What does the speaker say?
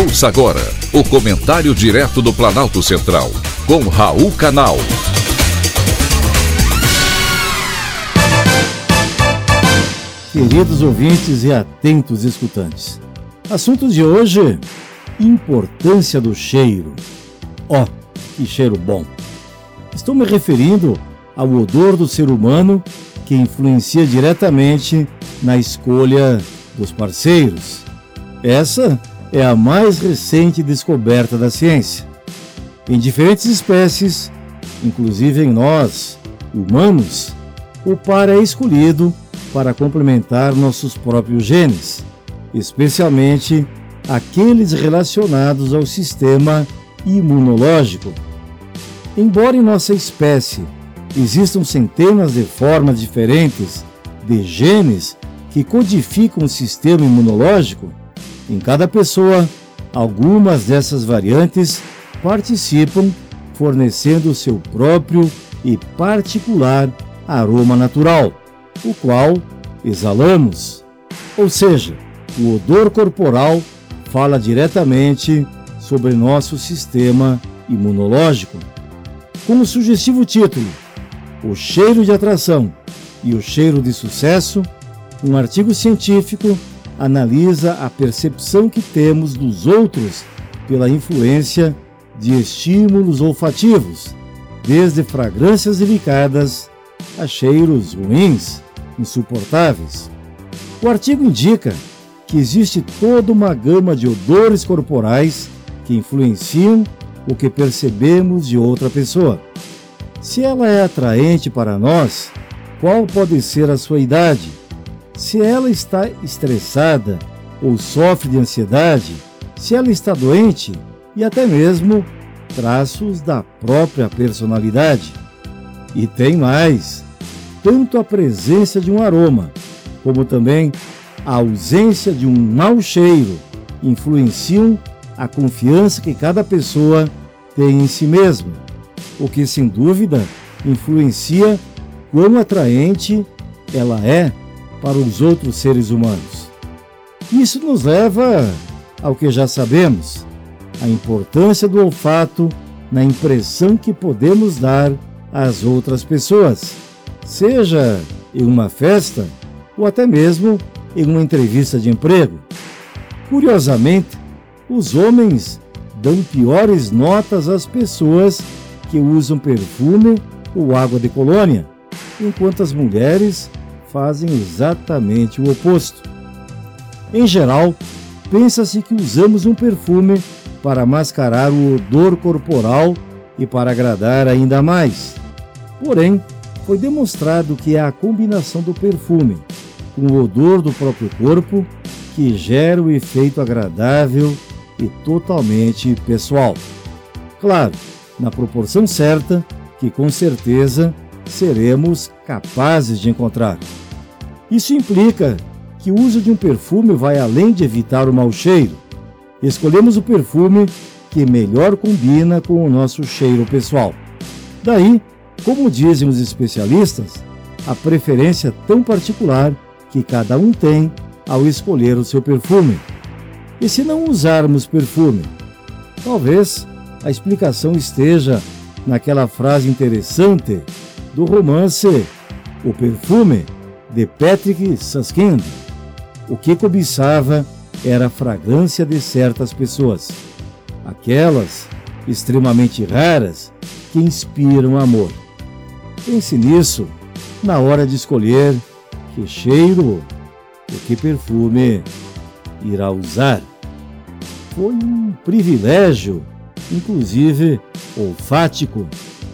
Ouça agora o comentário direto do Planalto Central, com Raul Canal. Queridos ouvintes e atentos escutantes, assunto de hoje: importância do cheiro. Ó, oh, que cheiro bom! Estou me referindo ao odor do ser humano que influencia diretamente na escolha dos parceiros. Essa é a mais recente descoberta da ciência. Em diferentes espécies, inclusive em nós, humanos, o par é escolhido para complementar nossos próprios genes, especialmente aqueles relacionados ao sistema imunológico. Embora em nossa espécie existam centenas de formas diferentes de genes que codificam o sistema imunológico, em cada pessoa, algumas dessas variantes participam, fornecendo seu próprio e particular aroma natural, o qual exalamos. Ou seja, o odor corporal fala diretamente sobre nosso sistema imunológico. Com o sugestivo título O cheiro de atração e o cheiro de sucesso, um artigo científico analisa a percepção que temos dos outros pela influência de estímulos olfativos, desde fragrâncias delicadas a cheiros ruins, insuportáveis. O artigo indica que existe toda uma gama de odores corporais que influenciam o que percebemos de outra pessoa. Se ela é atraente para nós, qual pode ser a sua idade? Se ela está estressada ou sofre de ansiedade, se ela está doente e até mesmo traços da própria personalidade. E tem mais: tanto a presença de um aroma, como também a ausência de um mau cheiro influenciam a confiança que cada pessoa tem em si mesma, o que sem dúvida influencia quão atraente ela é para os outros seres humanos. Isso nos leva ao que já sabemos: a importância do olfato na impressão que podemos dar às outras pessoas, seja em uma festa ou até mesmo em uma entrevista de emprego. Curiosamente, os homens dão piores notas às pessoas que usam perfume ou água de colônia, enquanto as mulheres fazem exatamente o oposto. Em geral, pensa-se que usamos um perfume para mascarar o odor corporal e para agradar ainda mais. Porém, foi demonstrado que é a combinação do perfume com o odor do próprio corpo que gera o efeito agradável e totalmente pessoal. Claro, na proporção certa, que com certeza seremos capazes de encontrar. Isso implica que o uso de um perfume vai além de evitar o mau cheiro. Escolhemos o perfume que melhor combina com o nosso cheiro pessoal. Daí, como dizem os especialistas, a preferência tão particular que cada um tem ao escolher o seu perfume. E se não usarmos perfume? Talvez a explicação esteja naquela frase interessante do romance O Perfume de Patrick Susskind. O que cobiçava era a fragrância de certas pessoas, aquelas extremamente raras que inspiram amor. Pense nisso na hora de escolher que cheiro ou que perfume irá usar. Foi um privilégio, inclusive olfático,